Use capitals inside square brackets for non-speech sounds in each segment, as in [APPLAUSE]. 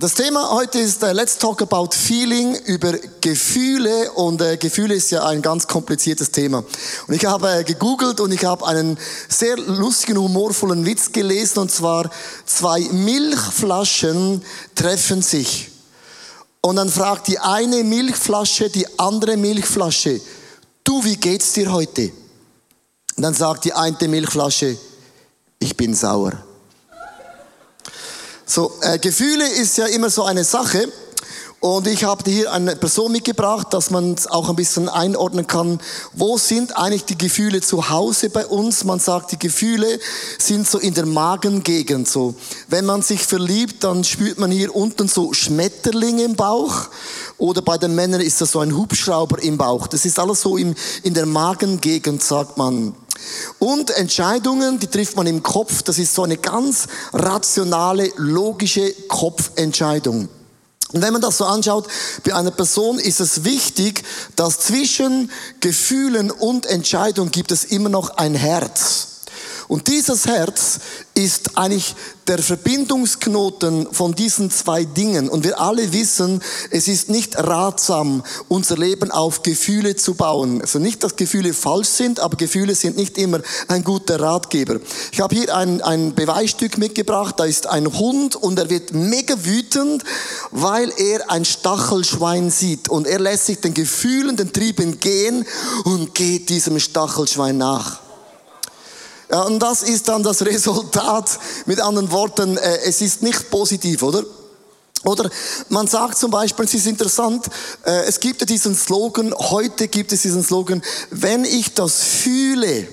Das Thema heute ist uh, Let's Talk About Feeling über Gefühle und uh, Gefühle ist ja ein ganz kompliziertes Thema. Und ich habe uh, gegoogelt und ich habe einen sehr lustigen, humorvollen Witz gelesen und zwar zwei Milchflaschen treffen sich. Und dann fragt die eine Milchflasche die andere Milchflasche, du, wie geht's dir heute? Und dann sagt die eine Milchflasche, ich bin sauer. So, äh, Gefühle ist ja immer so eine Sache. Und ich habe hier eine Person mitgebracht, dass man es auch ein bisschen einordnen kann. Wo sind eigentlich die Gefühle zu Hause bei uns? Man sagt, die Gefühle sind so in der Magengegend so. Wenn man sich verliebt, dann spürt man hier unten so Schmetterlinge im Bauch. Oder bei den Männern ist das so ein Hubschrauber im Bauch. Das ist alles so in, in der Magengegend, sagt man. Und Entscheidungen, die trifft man im Kopf. Das ist so eine ganz rationale, logische Kopfentscheidung. Und wenn man das so anschaut, bei einer Person ist es wichtig, dass zwischen Gefühlen und Entscheidung gibt es immer noch ein Herz. Und dieses Herz ist eigentlich der Verbindungsknoten von diesen zwei Dingen. Und wir alle wissen, es ist nicht ratsam, unser Leben auf Gefühle zu bauen. Also nicht, dass Gefühle falsch sind, aber Gefühle sind nicht immer ein guter Ratgeber. Ich habe hier ein, ein Beweisstück mitgebracht. Da ist ein Hund und er wird mega wütend, weil er ein Stachelschwein sieht. Und er lässt sich den Gefühlen, den Trieben gehen und geht diesem Stachelschwein nach. Ja, und das ist dann das [LAUGHS] Resultat. Mit anderen Worten, äh, es ist nicht positiv, oder? Oder man sagt zum Beispiel, es ist interessant, äh, es gibt ja diesen Slogan, heute gibt es diesen Slogan, wenn ich das fühle,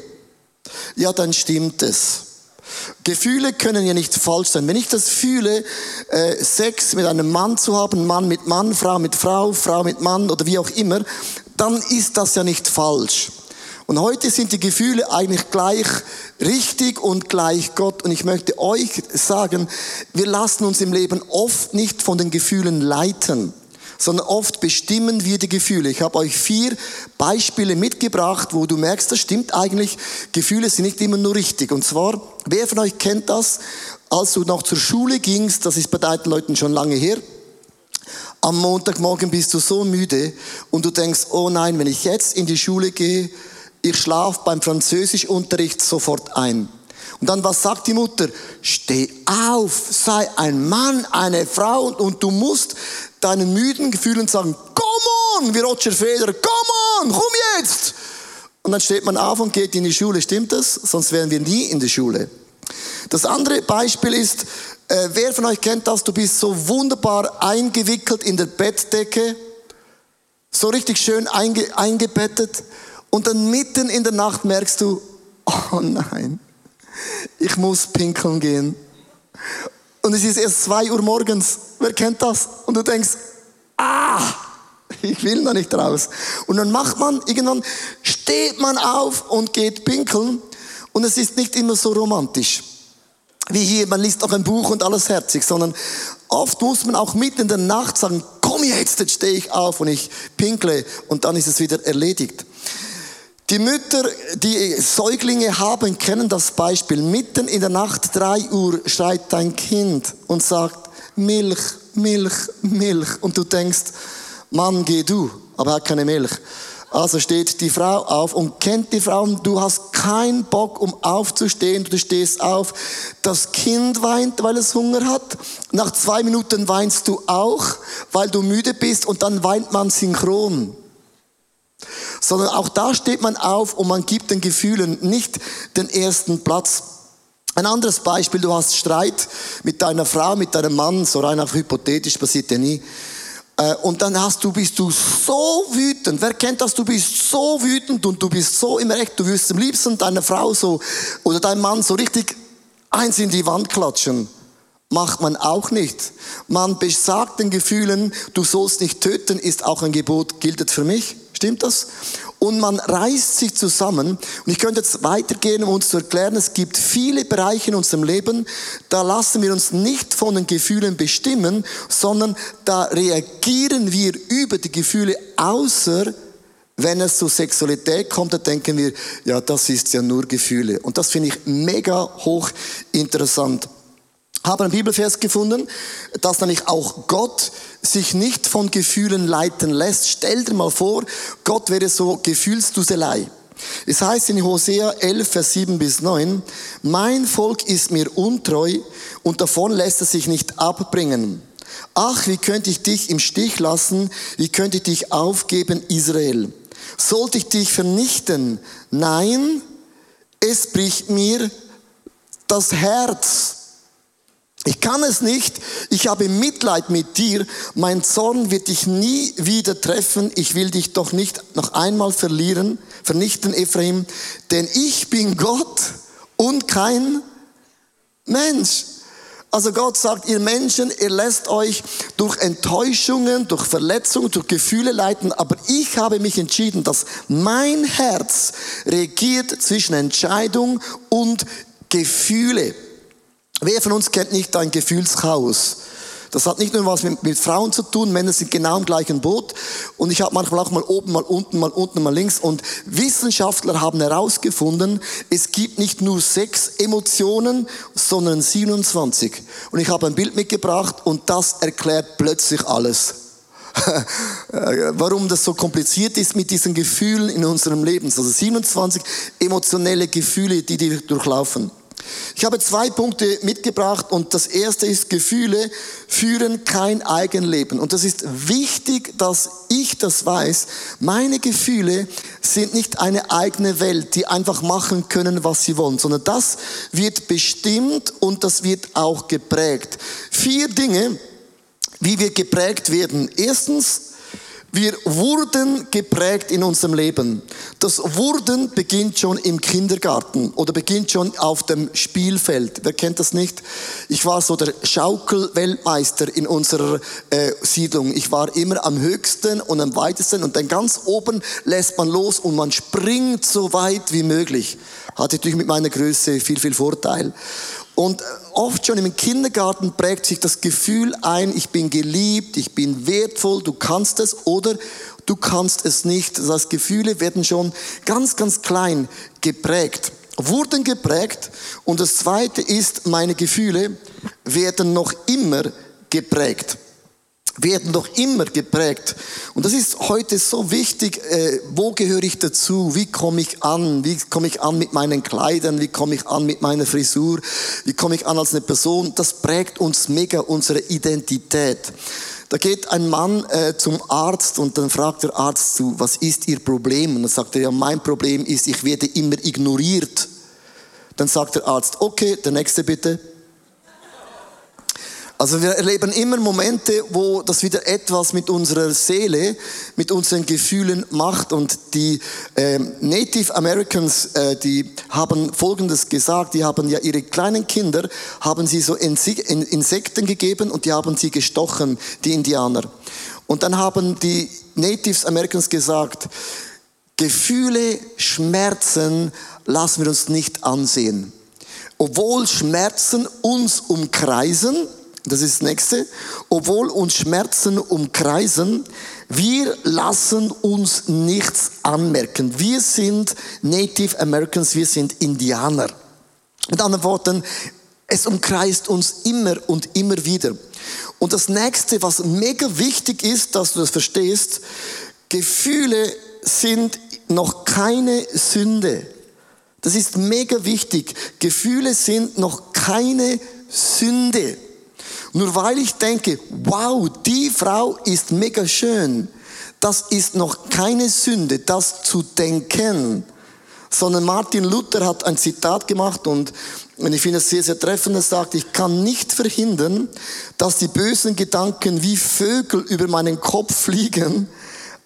ja, dann stimmt es. Gefühle können ja nicht falsch sein. Wenn ich das fühle, äh, Sex mit einem Mann zu haben, Mann mit Mann, Frau mit Frau, Frau mit Mann oder wie auch immer, dann ist das ja nicht falsch. Und heute sind die Gefühle eigentlich gleich richtig und gleich Gott. Und ich möchte euch sagen, wir lassen uns im Leben oft nicht von den Gefühlen leiten, sondern oft bestimmen wir die Gefühle. Ich habe euch vier Beispiele mitgebracht, wo du merkst, das stimmt eigentlich, Gefühle sind nicht immer nur richtig. Und zwar, wer von euch kennt das, als du noch zur Schule gingst, das ist bei deinen Leuten schon lange her, am Montagmorgen bist du so müde und du denkst, oh nein, wenn ich jetzt in die Schule gehe, ich schlafe beim Französischunterricht sofort ein. Und dann, was sagt die Mutter? Steh auf, sei ein Mann, eine Frau und, und du musst deinen müden Gefühlen sagen, come on, wie Roger Federer, come on, komm jetzt. Und dann steht man auf und geht in die Schule, stimmt das? Sonst wären wir nie in der Schule. Das andere Beispiel ist, äh, wer von euch kennt das? Du bist so wunderbar eingewickelt in der Bettdecke, so richtig schön einge eingebettet und dann mitten in der Nacht merkst du, oh nein, ich muss pinkeln gehen. Und es ist erst zwei Uhr morgens. Wer kennt das? Und du denkst, ah, ich will da nicht raus. Und dann macht man, irgendwann steht man auf und geht pinkeln. Und es ist nicht immer so romantisch. Wie hier, man liest auch ein Buch und alles herzig, sondern oft muss man auch mitten in der Nacht sagen, komm jetzt, jetzt stehe ich auf und ich pinkle und dann ist es wieder erledigt. Die Mütter, die Säuglinge haben, kennen das Beispiel. Mitten in der Nacht, drei Uhr, schreit dein Kind und sagt, Milch, Milch, Milch. Und du denkst, Mann, geh du, aber er hat keine Milch. Also steht die Frau auf und kennt die Frau, du hast keinen Bock, um aufzustehen, du stehst auf. Das Kind weint, weil es Hunger hat. Nach zwei Minuten weinst du auch, weil du müde bist und dann weint man synchron sondern auch da steht man auf und man gibt den Gefühlen nicht den ersten Platz. Ein anderes Beispiel, du hast Streit mit deiner Frau, mit deinem Mann, so rein auf hypothetisch, passiert ja nie. Äh, und dann hast du, bist du so wütend. Wer kennt das? Du bist so wütend und du bist so im Recht. Du wirst am liebsten deiner Frau so oder deinem Mann so richtig eins in die Wand klatschen. Macht man auch nicht. Man besagt den Gefühlen, du sollst nicht töten, ist auch ein Gebot, gilt für mich. Stimmt das? Und man reißt sich zusammen. Und ich könnte jetzt weitergehen, um uns zu erklären, es gibt viele Bereiche in unserem Leben, da lassen wir uns nicht von den Gefühlen bestimmen, sondern da reagieren wir über die Gefühle, außer wenn es zur Sexualität kommt, dann denken wir, ja, das ist ja nur Gefühle. Und das finde ich mega hoch interessant. Habe einen Bibelvers gefunden, dass nämlich auch Gott sich nicht von Gefühlen leiten lässt. Stell dir mal vor, Gott wäre so Gefühlsduselei. Es heißt in Hosea 11, Vers 7 bis 9, mein Volk ist mir untreu und davon lässt es sich nicht abbringen. Ach, wie könnte ich dich im Stich lassen? Wie könnte ich dich aufgeben, Israel? Sollte ich dich vernichten? Nein, es bricht mir das Herz. Ich kann es nicht. Ich habe Mitleid mit dir. Mein Zorn wird dich nie wieder treffen. Ich will dich doch nicht noch einmal verlieren, vernichten, Ephraim. Denn ich bin Gott und kein Mensch. Also Gott sagt, ihr Menschen, ihr lässt euch durch Enttäuschungen, durch Verletzungen, durch Gefühle leiten, aber ich habe mich entschieden, dass mein Herz regiert zwischen Entscheidung und Gefühle. Wer von uns kennt nicht ein Gefühlschaos? Das hat nicht nur was mit, mit, Frauen zu tun, Männer sind genau im gleichen Boot. Und ich habe manchmal auch mal oben, mal unten, mal unten, mal links. Und Wissenschaftler haben herausgefunden, es gibt nicht nur sechs Emotionen, sondern 27. Und ich habe ein Bild mitgebracht und das erklärt plötzlich alles. [LAUGHS] Warum das so kompliziert ist mit diesen Gefühlen in unserem Leben. Also 27 emotionelle Gefühle, die die durchlaufen. Ich habe zwei Punkte mitgebracht und das erste ist, Gefühle führen kein Eigenleben. Und das ist wichtig, dass ich das weiß. Meine Gefühle sind nicht eine eigene Welt, die einfach machen können, was sie wollen, sondern das wird bestimmt und das wird auch geprägt. Vier Dinge, wie wir geprägt werden. Erstens, wir wurden geprägt in unserem Leben. Das Wurden beginnt schon im Kindergarten oder beginnt schon auf dem Spielfeld. Wer kennt das nicht? Ich war so der Schaukelweltmeister in unserer äh, Siedlung. Ich war immer am höchsten und am weitesten und dann ganz oben lässt man los und man springt so weit wie möglich. Hatte natürlich mit meiner Größe viel, viel Vorteil. Und oft schon im Kindergarten prägt sich das Gefühl ein, ich bin geliebt, ich bin wertvoll, du kannst es oder du kannst es nicht. Das heißt, Gefühle werden schon ganz, ganz klein geprägt, wurden geprägt. Und das Zweite ist, meine Gefühle werden noch immer geprägt werden doch immer geprägt. Und das ist heute so wichtig, äh, wo gehöre ich dazu, wie komme ich an, wie komme ich an mit meinen Kleidern, wie komme ich an mit meiner Frisur, wie komme ich an als eine Person. Das prägt uns mega unsere Identität. Da geht ein Mann äh, zum Arzt und dann fragt der Arzt zu, was ist Ihr Problem? Und dann sagt er, ja, mein Problem ist, ich werde immer ignoriert. Dann sagt der Arzt, okay, der nächste bitte. Also wir erleben immer Momente, wo das wieder etwas mit unserer Seele, mit unseren Gefühlen macht. Und die äh, Native Americans, äh, die haben Folgendes gesagt: Die haben ja ihre kleinen Kinder, haben sie so Insekten gegeben und die haben sie gestochen, die Indianer. Und dann haben die Native Americans gesagt: Gefühle, Schmerzen lassen wir uns nicht ansehen. Obwohl Schmerzen uns umkreisen, das ist das nächste. Obwohl uns Schmerzen umkreisen, wir lassen uns nichts anmerken. Wir sind Native Americans, wir sind Indianer. Mit anderen Worten, es umkreist uns immer und immer wieder. Und das nächste, was mega wichtig ist, dass du das verstehst, Gefühle sind noch keine Sünde. Das ist mega wichtig. Gefühle sind noch keine Sünde. Nur weil ich denke, wow, die Frau ist mega schön, das ist noch keine Sünde, das zu denken. Sondern Martin Luther hat ein Zitat gemacht und ich finde es sehr, sehr treffend. Er sagt, ich kann nicht verhindern, dass die bösen Gedanken wie Vögel über meinen Kopf fliegen,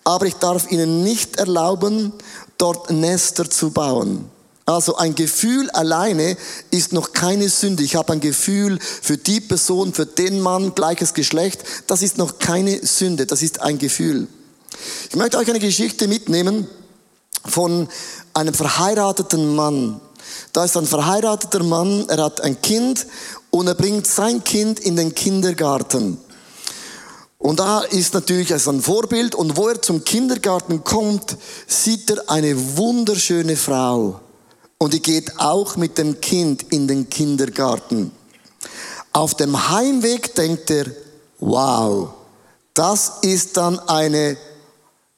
aber ich darf ihnen nicht erlauben, dort Nester zu bauen. Also ein Gefühl alleine ist noch keine Sünde. Ich habe ein Gefühl für die Person, für den Mann, gleiches Geschlecht. Das ist noch keine Sünde. Das ist ein Gefühl. Ich möchte euch eine Geschichte mitnehmen von einem verheirateten Mann. Da ist ein verheirateter Mann, er hat ein Kind und er bringt sein Kind in den Kindergarten. Und da ist natürlich ein Vorbild und wo er zum Kindergarten kommt, sieht er eine wunderschöne Frau und die geht auch mit dem Kind in den Kindergarten. Auf dem Heimweg denkt er, wow, das ist dann eine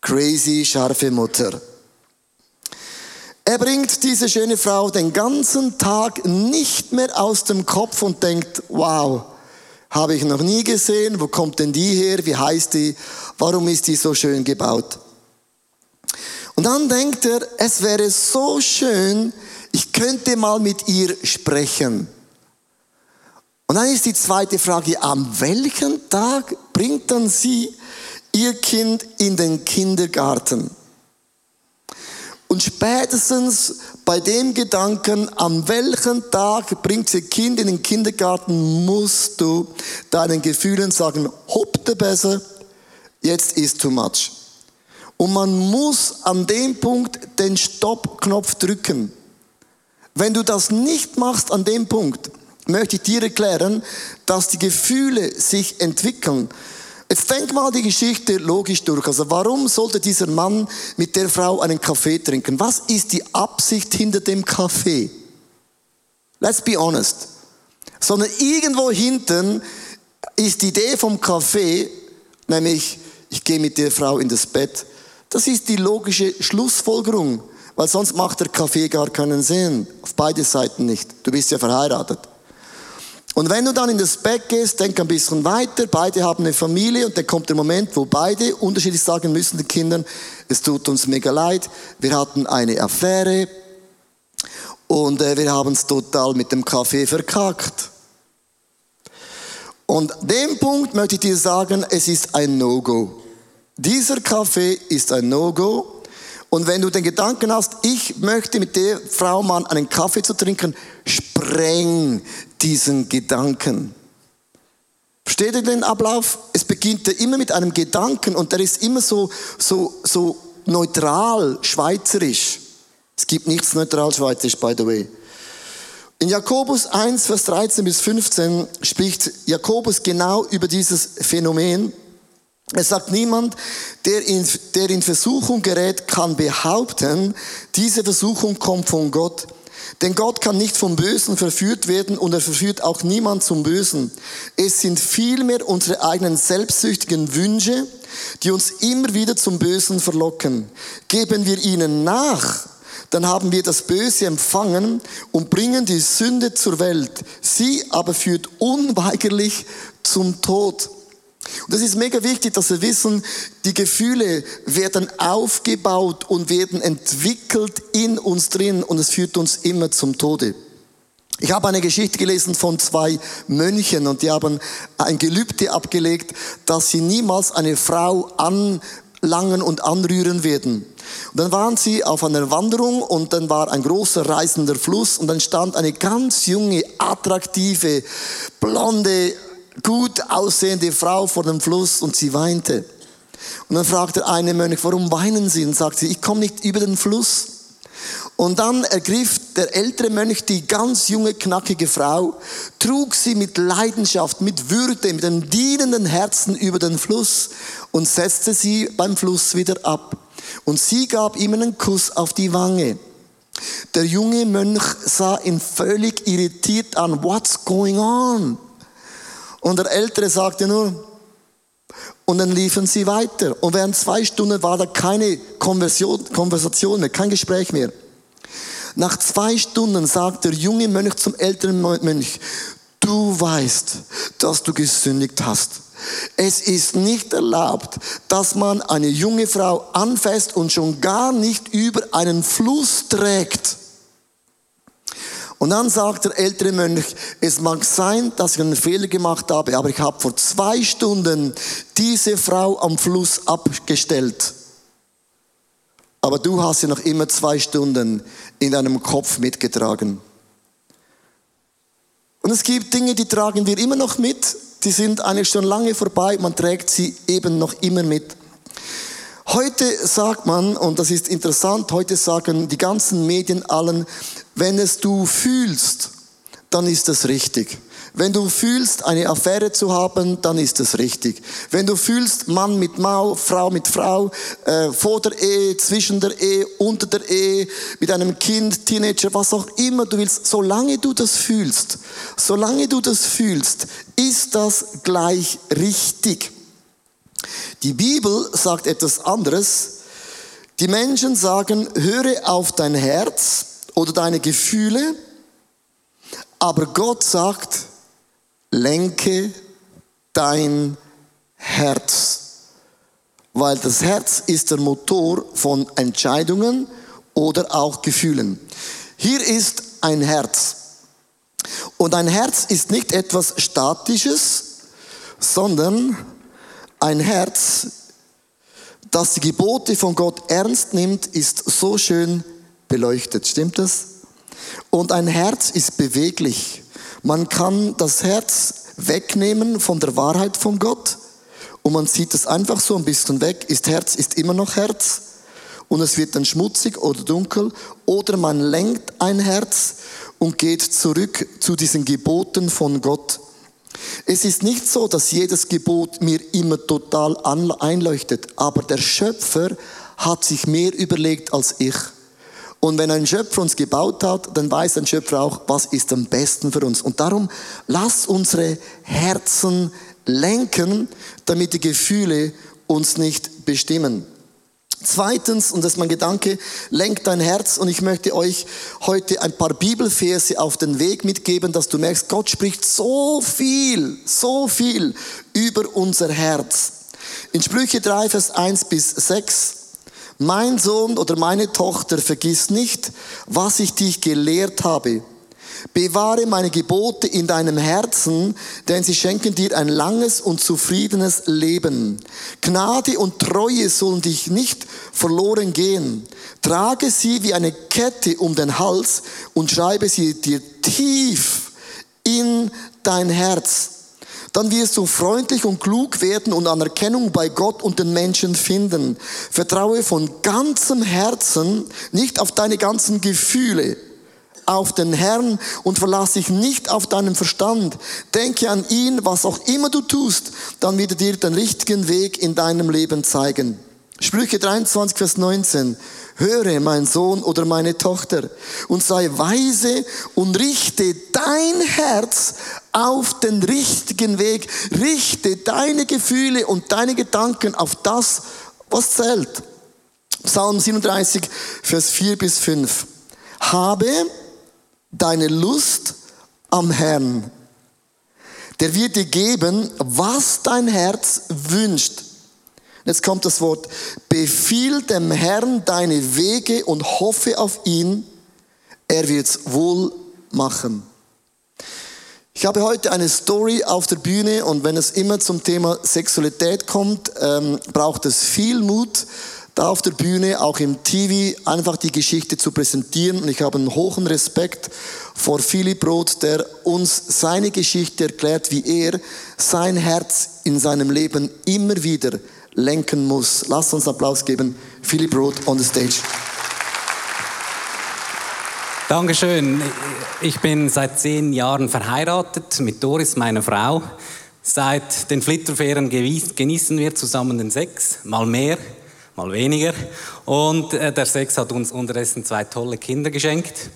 crazy scharfe Mutter. Er bringt diese schöne Frau den ganzen Tag nicht mehr aus dem Kopf und denkt, wow, habe ich noch nie gesehen, wo kommt denn die her, wie heißt die, warum ist die so schön gebaut? Und dann denkt er, es wäre so schön, ich könnte mal mit ihr sprechen. Und dann ist die zweite Frage, an welchem Tag bringt dann sie ihr Kind in den Kindergarten? Und spätestens bei dem Gedanken, an welchem Tag bringt ihr Kind in den Kindergarten, musst du deinen Gefühlen sagen, hoppte besser, jetzt ist too much. Und man muss an dem Punkt den Stopp-Knopf drücken. Wenn du das nicht machst an dem Punkt, möchte ich dir erklären, dass die Gefühle sich entwickeln. Jetzt denk mal die Geschichte logisch durch. Also warum sollte dieser Mann mit der Frau einen Kaffee trinken? Was ist die Absicht hinter dem Kaffee? Let's be honest. Sondern irgendwo hinten ist die Idee vom Kaffee, nämlich ich gehe mit der Frau in das Bett. Das ist die logische Schlussfolgerung, weil sonst macht der Kaffee gar keinen Sinn. Auf beide Seiten nicht. Du bist ja verheiratet. Und wenn du dann in das Bett gehst, denk ein bisschen weiter, beide haben eine Familie und dann kommt der Moment, wo beide unterschiedlich sagen müssen den Kindern, es tut uns mega leid, wir hatten eine Affäre und äh, wir haben es total mit dem Kaffee verkackt. Und dem Punkt möchte ich dir sagen, es ist ein No-Go. Dieser Kaffee ist ein No-Go. Und wenn du den Gedanken hast, ich möchte mit der Frau mal einen Kaffee zu trinken, spreng diesen Gedanken. Versteht ihr den Ablauf? Es beginnt immer mit einem Gedanken und der ist immer so, so, so neutral, schweizerisch. Es gibt nichts neutral schweizerisch, by the way. In Jakobus 1, Vers 13 bis 15 spricht Jakobus genau über dieses Phänomen. Er sagt, niemand, der in, der in Versuchung gerät, kann behaupten, diese Versuchung kommt von Gott. Denn Gott kann nicht vom Bösen verführt werden und er verführt auch niemand zum Bösen. Es sind vielmehr unsere eigenen selbstsüchtigen Wünsche, die uns immer wieder zum Bösen verlocken. Geben wir ihnen nach, dann haben wir das Böse empfangen und bringen die Sünde zur Welt. Sie aber führt unweigerlich zum Tod. Und das ist mega wichtig, dass wir wissen, die Gefühle werden aufgebaut und werden entwickelt in uns drin und es führt uns immer zum Tode. Ich habe eine Geschichte gelesen von zwei Mönchen und die haben ein Gelübde abgelegt, dass sie niemals eine Frau anlangen und anrühren werden. Und dann waren sie auf einer Wanderung und dann war ein großer reißender Fluss und dann stand eine ganz junge, attraktive, blonde, gut aussehende Frau vor dem Fluss und sie weinte. Und dann fragte der eine Mönch, warum weinen Sie? Und sagte sie, ich komme nicht über den Fluss. Und dann ergriff der ältere Mönch die ganz junge, knackige Frau, trug sie mit Leidenschaft, mit Würde, mit einem dienenden Herzen über den Fluss und setzte sie beim Fluss wieder ab. Und sie gab ihm einen Kuss auf die Wange. Der junge Mönch sah ihn völlig irritiert an. What's going on? Und der Ältere sagte nur, und dann liefen sie weiter. Und während zwei Stunden war da keine Konversation mehr, kein Gespräch mehr. Nach zwei Stunden sagt der junge Mönch zum älteren Mönch, du weißt, dass du gesündigt hast. Es ist nicht erlaubt, dass man eine junge Frau anfasst und schon gar nicht über einen Fluss trägt. Und dann sagt der ältere Mönch, es mag sein, dass ich einen Fehler gemacht habe, aber ich habe vor zwei Stunden diese Frau am Fluss abgestellt. Aber du hast sie noch immer zwei Stunden in deinem Kopf mitgetragen. Und es gibt Dinge, die tragen wir immer noch mit, die sind eigentlich schon lange vorbei, man trägt sie eben noch immer mit. Heute sagt man, und das ist interessant, heute sagen die ganzen Medien allen, wenn es du fühlst, dann ist es richtig. Wenn du fühlst, eine Affäre zu haben, dann ist es richtig. Wenn du fühlst, Mann mit Mau, Frau mit Frau, äh, vor der Ehe, zwischen der Ehe, unter der Ehe, mit einem Kind, Teenager, was auch immer du willst, solange du das fühlst, solange du das fühlst, ist das gleich richtig. Die Bibel sagt etwas anderes. Die Menschen sagen, höre auf dein Herz oder deine Gefühle, aber Gott sagt, lenke dein Herz. Weil das Herz ist der Motor von Entscheidungen oder auch Gefühlen. Hier ist ein Herz. Und ein Herz ist nicht etwas Statisches, sondern ein Herz, das die Gebote von Gott ernst nimmt, ist so schön beleuchtet. Stimmt das? Und ein Herz ist beweglich. Man kann das Herz wegnehmen von der Wahrheit von Gott und man zieht es einfach so ein bisschen weg. Ist Herz, ist immer noch Herz und es wird dann schmutzig oder dunkel oder man lenkt ein Herz und geht zurück zu diesen Geboten von Gott. Es ist nicht so, dass jedes Gebot mir immer total einleuchtet, aber der Schöpfer hat sich mehr überlegt als ich. Und wenn ein Schöpfer uns gebaut hat, dann weiß ein Schöpfer auch, was ist am besten für uns. Und darum lass unsere Herzen lenken, damit die Gefühle uns nicht bestimmen. Zweitens, und das ist mein Gedanke, lenkt dein Herz und ich möchte euch heute ein paar Bibelverse auf den Weg mitgeben, dass du merkst, Gott spricht so viel, so viel über unser Herz. In Sprüche 3, Vers 1 bis 6 mein Sohn oder meine Tochter, vergiss nicht, was ich dich gelehrt habe. Bewahre meine Gebote in deinem Herzen, denn sie schenken dir ein langes und zufriedenes Leben. Gnade und Treue sollen dich nicht verloren gehen. Trage sie wie eine Kette um den Hals und schreibe sie dir tief in dein Herz dann wirst du freundlich und klug werden und Anerkennung bei Gott und den Menschen finden. Vertraue von ganzem Herzen nicht auf deine ganzen Gefühle, auf den Herrn und verlasse dich nicht auf deinen Verstand. Denke an ihn, was auch immer du tust, dann wird er dir den richtigen Weg in deinem Leben zeigen. Sprüche 23, Vers 19. Höre, mein Sohn oder meine Tochter, und sei weise und richte dein Herz auf den richtigen Weg. Richte deine Gefühle und deine Gedanken auf das, was zählt. Psalm 37, Vers 4 bis 5. Habe deine Lust am Herrn. Der wird dir geben, was dein Herz wünscht. Jetzt kommt das Wort, befiehl dem Herrn deine Wege und hoffe auf ihn, er wird's wohl machen. Ich habe heute eine Story auf der Bühne und wenn es immer zum Thema Sexualität kommt, ähm, braucht es viel Mut, da auf der Bühne, auch im TV, einfach die Geschichte zu präsentieren. Und ich habe einen hohen Respekt vor Philipp Roth, der uns seine Geschichte erklärt, wie er sein Herz in seinem Leben immer wieder lenken muss. Lasst uns Applaus geben. Philipp Roth on the stage. Dankeschön. Ich bin seit zehn Jahren verheiratet mit Doris, meiner Frau. Seit den Flitterferien genießen wir zusammen den Sex, mal mehr, mal weniger. Und äh, der Sex hat uns unterdessen zwei tolle Kinder geschenkt.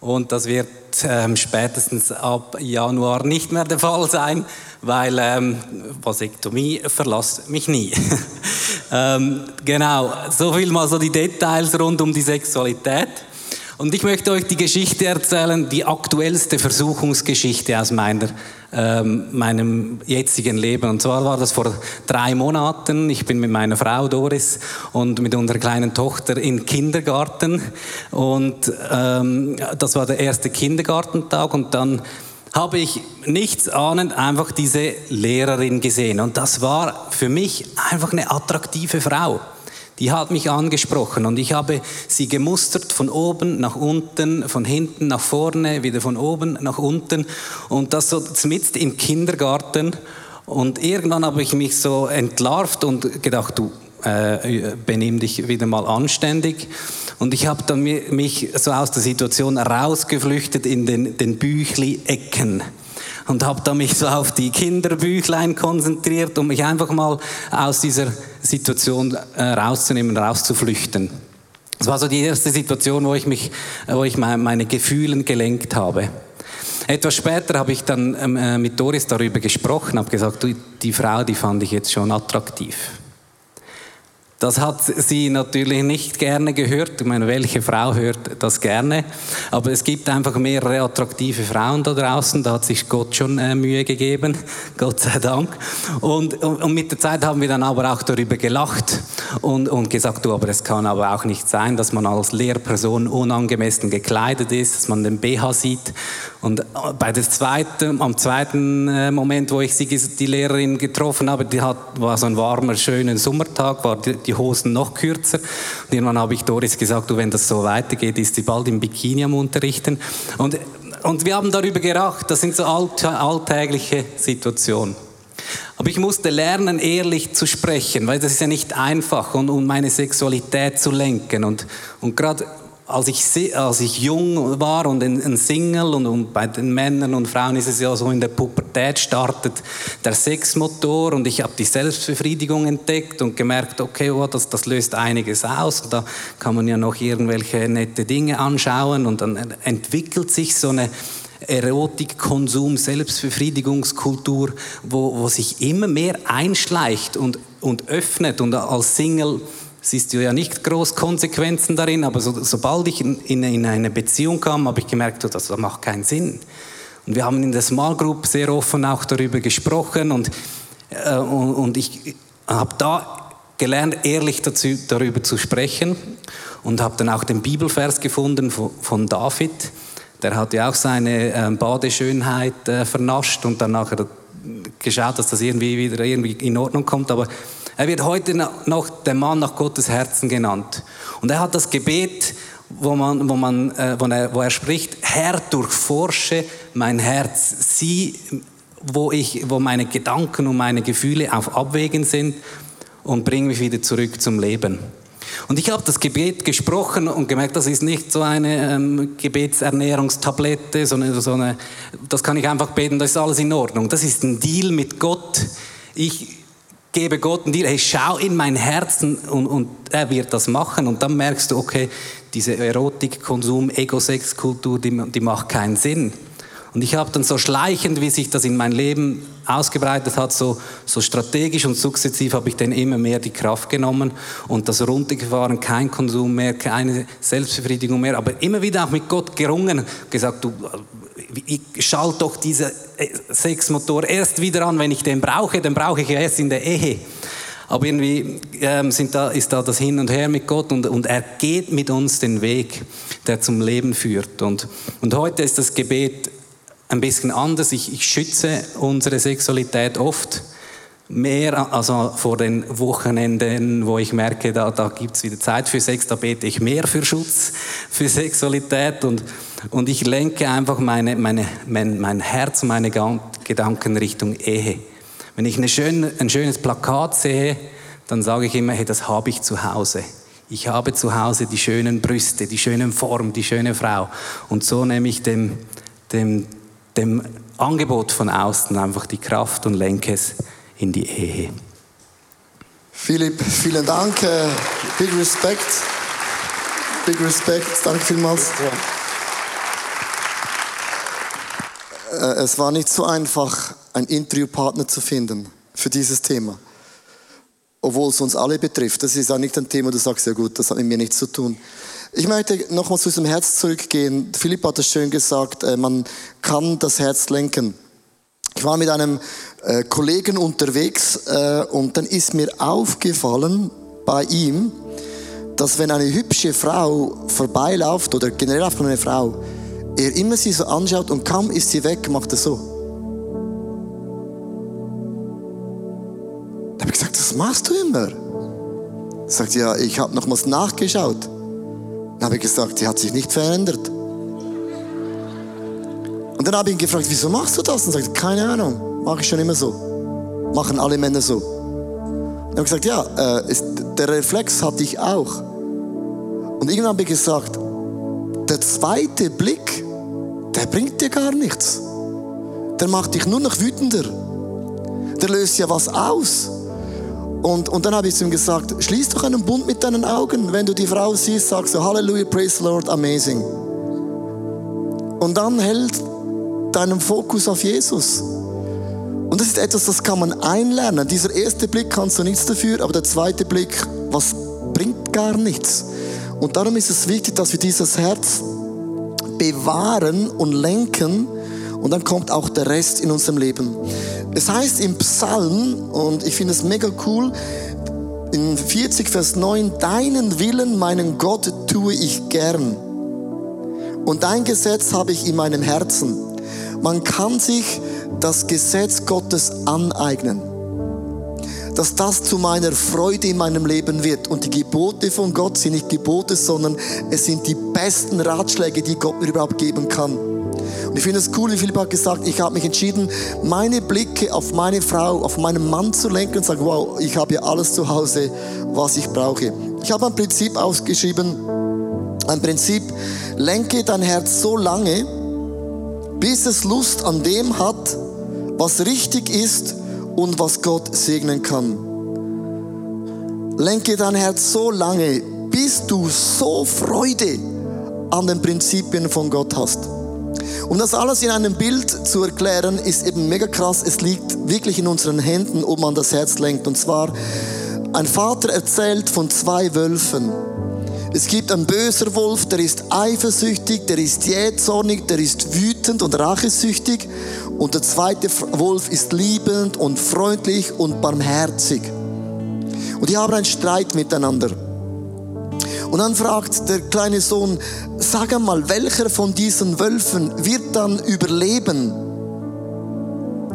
Und das wird ähm, spätestens ab Januar nicht mehr der Fall sein, weil ähm, Vasektomie verlasst mich nie. [LAUGHS] ähm, genau, so viel mal so die Details rund um die Sexualität. Und ich möchte euch die Geschichte erzählen, die aktuellste Versuchungsgeschichte aus meiner, ähm, meinem jetzigen Leben. Und zwar war das vor drei Monaten. Ich bin mit meiner Frau Doris und mit unserer kleinen Tochter in Kindergarten. Und ähm, das war der erste Kindergartentag. Und dann habe ich nichts ahnend einfach diese Lehrerin gesehen. Und das war für mich einfach eine attraktive Frau die hat mich angesprochen und ich habe sie gemustert von oben nach unten, von hinten nach vorne, wieder von oben nach unten und das so mitten im Kindergarten. Und irgendwann habe ich mich so entlarvt und gedacht, du äh, benimm dich wieder mal anständig. Und ich habe dann mich so aus der Situation rausgeflüchtet in den, den Büchli-Ecken. und habe da mich so auf die Kinderbüchlein konzentriert, um mich einfach mal aus dieser Situation äh, rauszunehmen, rauszuflüchten. Das war so die erste Situation, wo ich mich, wo ich meine, meine Gefühle gelenkt habe. Etwas später habe ich dann ähm, äh, mit Doris darüber gesprochen, habe gesagt, die Frau, die fand ich jetzt schon attraktiv. Das hat sie natürlich nicht gerne gehört. Ich meine, welche Frau hört das gerne? Aber es gibt einfach mehrere attraktive Frauen da draußen. Da hat sich Gott schon äh, Mühe gegeben. [LAUGHS] Gott sei Dank. Und, und, mit der Zeit haben wir dann aber auch darüber gelacht und, und gesagt, du, aber es kann aber auch nicht sein, dass man als Lehrperson unangemessen gekleidet ist, dass man den BH sieht. Und äh, bei der zweiten, am zweiten äh, Moment, wo ich sie, die Lehrerin getroffen habe, die hat, war so ein warmer, schöner Sommertag, war die, die Hosen noch kürzer. Und irgendwann habe ich Doris gesagt, du, wenn das so weitergeht, ist sie bald im Bikini am Unterrichten. Und, und wir haben darüber geracht, das sind so alltägliche Situationen. Aber ich musste lernen, ehrlich zu sprechen, weil das ist ja nicht einfach um meine Sexualität zu lenken. Und, und gerade als ich, als ich jung war und ein, Single und, und, bei den Männern und Frauen ist es ja so, in der Pubertät startet der Sexmotor und ich habe die Selbstbefriedigung entdeckt und gemerkt, okay, oh, das, das löst einiges aus. Da kann man ja noch irgendwelche nette Dinge anschauen und dann entwickelt sich so eine Erotik, Konsum, Selbstbefriedigungskultur, wo, wo sich immer mehr einschleicht und, und öffnet und als Single siehst du ja nicht groß Konsequenzen darin, aber so, sobald ich in, in, in, eine Beziehung kam, habe ich gemerkt, das macht keinen Sinn. Und wir haben in der Small Group sehr offen auch darüber gesprochen und, äh, und, und, ich habe da gelernt, ehrlich dazu, darüber zu sprechen und habe dann auch den Bibelvers gefunden von, von David. Der hat ja auch seine äh, Badeschönheit äh, vernascht und dann nachher geschaut, dass das irgendwie wieder irgendwie in Ordnung kommt, aber er wird heute noch der Mann nach Gottes Herzen genannt. Und er hat das Gebet, wo, man, wo, man, äh, wo, er, wo er spricht, Herr, durchforsche mein Herz, sieh, wo, ich, wo meine Gedanken und meine Gefühle auf Abwägen sind und bring mich wieder zurück zum Leben. Und ich habe das Gebet gesprochen und gemerkt, das ist nicht so eine ähm, Gebetsernährungstablette, sondern so eine, das kann ich einfach beten, das ist alles in Ordnung. Das ist ein Deal mit Gott. Ich, gebe Gott dir, hey, schau in mein Herzen und, und er wird das machen. Und dann merkst du, okay, diese Erotik, Konsum, Ego-Sex-Kultur, die, die macht keinen Sinn. Und ich habe dann so schleichend, wie sich das in mein Leben ausgebreitet hat, so, so strategisch und sukzessiv habe ich dann immer mehr die Kraft genommen und das runtergefahren, kein Konsum mehr, keine Selbstbefriedigung mehr, aber immer wieder auch mit Gott gerungen, gesagt, du, ich schalte doch diesen äh, Sexmotor erst wieder an, wenn ich den brauche, den brauche ich erst in der Ehe. Aber irgendwie ähm, sind da, ist da das Hin und Her mit Gott und, und er geht mit uns den Weg, der zum Leben führt. Und, und heute ist das Gebet ein bisschen anders. Ich, ich schütze unsere Sexualität oft mehr, also vor den Wochenenden, wo ich merke, da, da gibt es wieder Zeit für Sex, da bete ich mehr für Schutz, für Sexualität und, und ich lenke einfach meine, meine, mein, mein Herz, meine Gedanken Richtung Ehe. Wenn ich eine schöne, ein schönes Plakat sehe, dann sage ich immer, hey, das habe ich zu Hause. Ich habe zu Hause die schönen Brüste, die schöne Form, die schöne Frau. Und so nehme ich dem, dem, dem Angebot von außen einfach die Kraft und lenke es in die Ehe. Philipp, vielen Dank. Äh, big Respect. Big Respect. Danke vielmals. Äh, es war nicht so einfach, einen Interviewpartner zu finden für dieses Thema. Obwohl es uns alle betrifft. Das ist auch nicht ein Thema, du sagst, ja gut, das hat mit mir nichts zu tun. Ich möchte nochmal zu diesem Herz zurückgehen. Philipp hat es schön gesagt, äh, man kann das Herz lenken. Ich war mit einem äh, Kollegen unterwegs äh, und dann ist mir aufgefallen bei ihm, dass wenn eine hübsche Frau vorbeiläuft oder generell einfach eine Frau, er immer sie so anschaut und kaum ist sie weg, macht er so. Da habe ich gesagt, das machst du immer. Er sagt, ja, ich habe nochmals nachgeschaut. Dann habe ich gesagt, die hat sich nicht verändert. Und dann habe ich ihn gefragt, wieso machst du das? Und er sagt, keine Ahnung, mache ich schon immer so. Machen alle Männer so. Und habe gesagt, ja, äh, ist, der Reflex hatte ich auch. Und irgendwann habe ich gesagt, der zweite Blick, der bringt dir gar nichts. der macht dich nur noch wütender. Der löst ja was aus. Und, und dann habe ich zu ihm gesagt, schließ doch einen Bund mit deinen Augen. Wenn du die Frau siehst, sagst du Halleluja, praise the Lord, amazing. Und dann hält deinen Fokus auf Jesus. Und das ist etwas, das kann man einlernen. Dieser erste Blick kannst du nichts dafür, aber der zweite Blick, was bringt gar nichts. Und darum ist es wichtig, dass wir dieses Herz bewahren und lenken und dann kommt auch der Rest in unserem Leben. Es heißt im Psalm, und ich finde es mega cool, in 40 Vers 9, deinen Willen, meinen Gott, tue ich gern. Und dein Gesetz habe ich in meinem Herzen. Man kann sich das Gesetz Gottes aneignen. Dass das zu meiner Freude in meinem Leben wird. Und die Gebote von Gott sind nicht Gebote, sondern es sind die besten Ratschläge, die Gott mir überhaupt geben kann. Und ich finde es cool, wie Philipp hat gesagt, ich habe mich entschieden, meine Blicke auf meine Frau, auf meinen Mann zu lenken und sagen, wow, ich habe ja alles zu Hause, was ich brauche. Ich habe ein Prinzip ausgeschrieben, ein Prinzip, lenke dein Herz so lange, bis es Lust an dem hat, was richtig ist und was Gott segnen kann. Lenke dein Herz so lange, bis du so Freude an den Prinzipien von Gott hast. Um das alles in einem Bild zu erklären, ist eben mega krass. Es liegt wirklich in unseren Händen, ob man das Herz lenkt. Und zwar, ein Vater erzählt von zwei Wölfen. Es gibt einen böser Wolf, der ist eifersüchtig, der ist jähzornig, der ist wütend und rachesüchtig. Und der zweite Wolf ist liebend und freundlich und barmherzig. Und die haben einen Streit miteinander. Und dann fragt der kleine Sohn, sag einmal, welcher von diesen Wölfen wird dann überleben?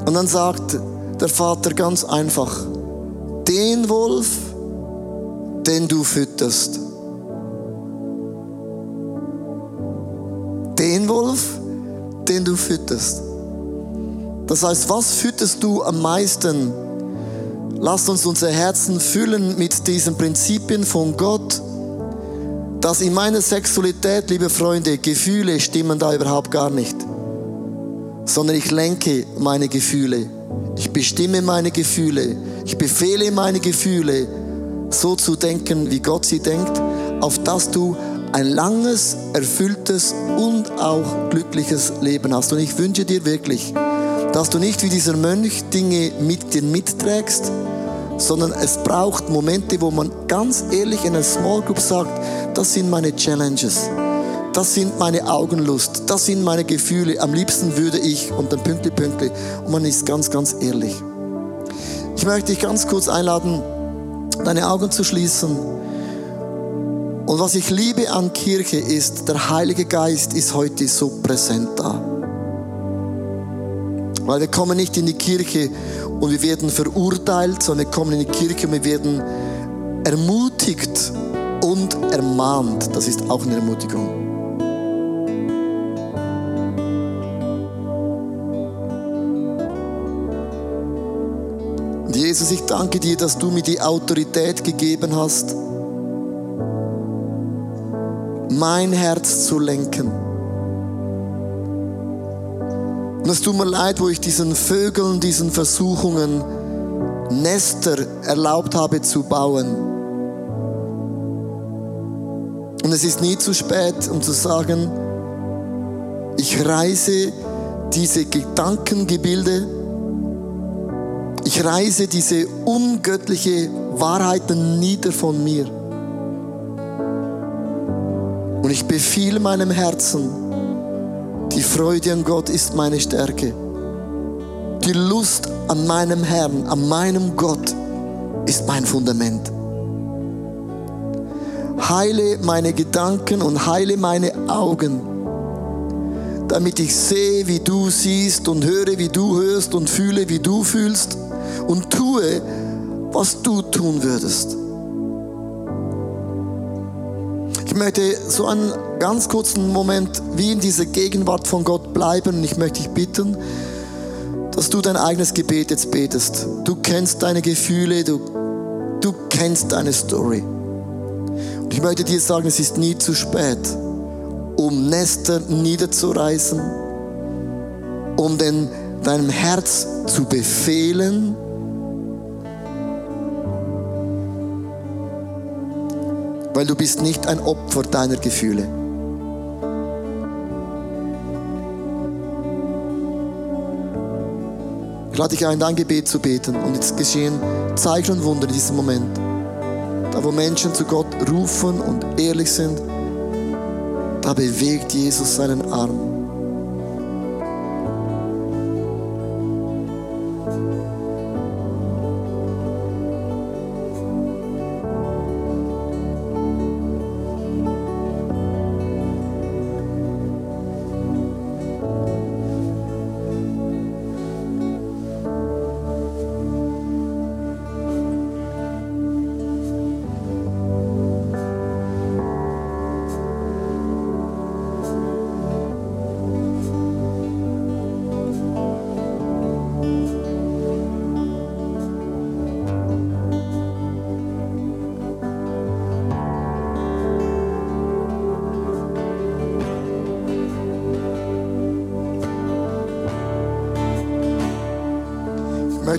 Und dann sagt der Vater ganz einfach, den Wolf, den du fütterst. Den Wolf, den du fütterst. Das heißt, was fütterst du am meisten? Lasst uns unser Herzen füllen mit diesen Prinzipien von Gott dass in meiner Sexualität, liebe Freunde, Gefühle stimmen da überhaupt gar nicht, sondern ich lenke meine Gefühle. Ich bestimme meine Gefühle. Ich befehle meine Gefühle, so zu denken, wie Gott sie denkt, auf dass du ein langes, erfülltes und auch glückliches Leben hast. Und ich wünsche dir wirklich, dass du nicht wie dieser Mönch Dinge mit dir mitträgst, sondern es braucht Momente, wo man ganz ehrlich in einer Small Group sagt, das sind meine Challenges. Das sind meine Augenlust. Das sind meine Gefühle. Am liebsten würde ich und dann Pünktli, Pünktli. Und man ist ganz, ganz ehrlich. Ich möchte dich ganz kurz einladen, deine Augen zu schließen. Und was ich liebe an Kirche ist, der Heilige Geist ist heute so präsent da. Weil wir kommen nicht in die Kirche und wir werden verurteilt, sondern wir kommen in die Kirche und wir werden ermutigt und ermahnt. Das ist auch eine Ermutigung. Und Jesus, ich danke dir, dass du mir die Autorität gegeben hast, mein Herz zu lenken. Und es tut mir leid, wo ich diesen Vögeln, diesen Versuchungen Nester erlaubt habe zu bauen. Und es ist nie zu spät, um zu sagen, ich reise diese Gedankengebilde, ich reise diese ungöttliche Wahrheiten nieder von mir. Und ich befehle meinem Herzen, die Freude an Gott ist meine Stärke. Die Lust an meinem Herrn, an meinem Gott ist mein Fundament heile meine Gedanken und heile meine Augen, damit ich sehe, wie du siehst und höre, wie du hörst und fühle, wie du fühlst und tue, was du tun würdest. Ich möchte so einen ganz kurzen Moment wie in dieser Gegenwart von Gott bleiben und ich möchte dich bitten, dass du dein eigenes Gebet jetzt betest. Du kennst deine Gefühle, du, du kennst deine Story. Ich möchte dir sagen, es ist nie zu spät, um Nester niederzureißen, um den deinem Herz zu befehlen, weil du bist nicht ein Opfer deiner Gefühle. Ich lade dich ein, dein Gebet zu beten und jetzt geschehen Zeichen und Wunder in diesem Moment. Da wo Menschen zu Gott rufen und ehrlich sind, da bewegt Jesus seinen Arm.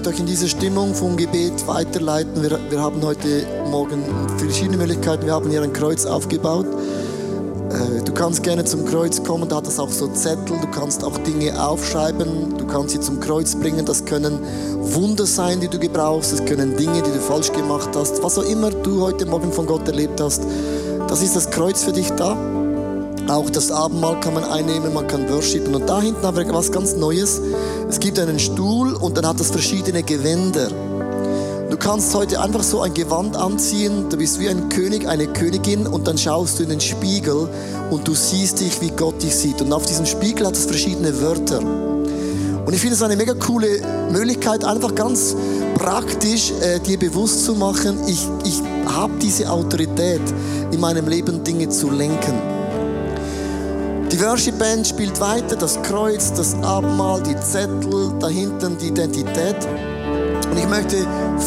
Möchte euch in diese Stimmung vom Gebet weiterleiten. Wir, wir haben heute Morgen verschiedene Möglichkeiten. Wir haben hier ein Kreuz aufgebaut. Äh, du kannst gerne zum Kreuz kommen, da hat es auch so Zettel. Du kannst auch Dinge aufschreiben. Du kannst sie zum Kreuz bringen. Das können Wunder sein, die du gebrauchst. Das können Dinge, die du falsch gemacht hast. Was auch immer du heute Morgen von Gott erlebt hast, das ist das Kreuz für dich da. Auch das Abendmahl kann man einnehmen, man kann worshipen. Und da hinten haben wir was ganz Neues. Es gibt einen Stuhl und dann hat es verschiedene Gewänder. Du kannst heute einfach so ein Gewand anziehen, du bist wie ein König, eine Königin und dann schaust du in den Spiegel und du siehst dich, wie Gott dich sieht. Und auf diesem Spiegel hat es verschiedene Wörter. Und ich finde es eine mega coole Möglichkeit, einfach ganz praktisch äh, dir bewusst zu machen, ich, ich habe diese Autorität in meinem Leben Dinge zu lenken. Die Worship Band spielt weiter, das Kreuz, das Abendmahl, die Zettel, da hinten die Identität. Und ich möchte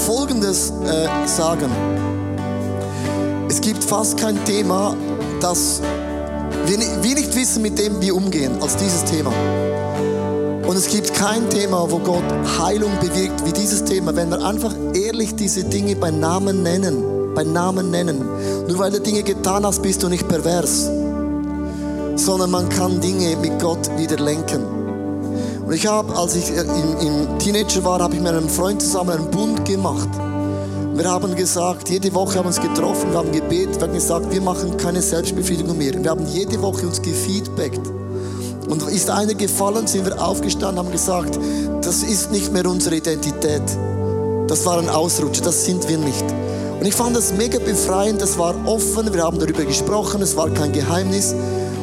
Folgendes äh, sagen. Es gibt fast kein Thema, das wir, nicht wissen, mit dem wir umgehen, als dieses Thema. Und es gibt kein Thema, wo Gott Heilung bewirkt, wie dieses Thema, wenn wir einfach ehrlich diese Dinge bei Namen nennen. Bei Namen nennen. Nur weil du Dinge getan hast, bist du nicht pervers sondern man kann Dinge mit Gott wieder lenken. Und ich habe, als ich im, Teenager war, habe ich mit einem Freund zusammen einen Bund gemacht. Wir haben gesagt, jede Woche haben wir uns getroffen, wir haben gebetet, wir haben gesagt, wir machen keine Selbstbefriedigung mehr. Wir haben jede Woche uns gefeedbackt. Und ist einer gefallen, sind wir aufgestanden, haben gesagt, das ist nicht mehr unsere Identität. Das war ein Ausrutscher, das sind wir nicht. Und ich fand das mega befreiend, das war offen, wir haben darüber gesprochen, es war kein Geheimnis.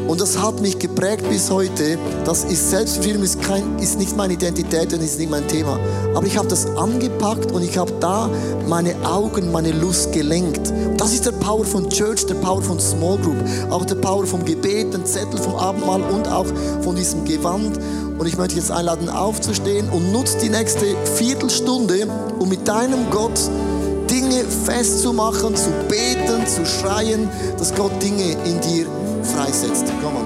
Und das hat mich geprägt bis heute. Das ist Selbstbestimmung ist, kein, ist nicht meine Identität und ist nicht mein Thema. Aber ich habe das angepackt und ich habe da meine Augen, meine Lust gelenkt. Das ist der Power von Church, der Power von Small Group, auch der Power vom Gebet, den Zettel vom Abendmahl und auch von diesem Gewand. Und ich möchte jetzt einladen, aufzustehen und nutzt die nächste Viertelstunde, um mit deinem Gott Dinge festzumachen, zu beten, zu schreien, dass Gott Dinge in dir freisetzt. Komm on.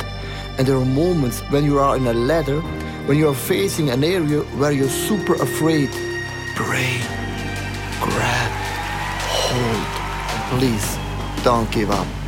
And there are moments when you are in a ladder, when you are facing an area where you're super afraid. Pray, grab, hold, and please don't give up.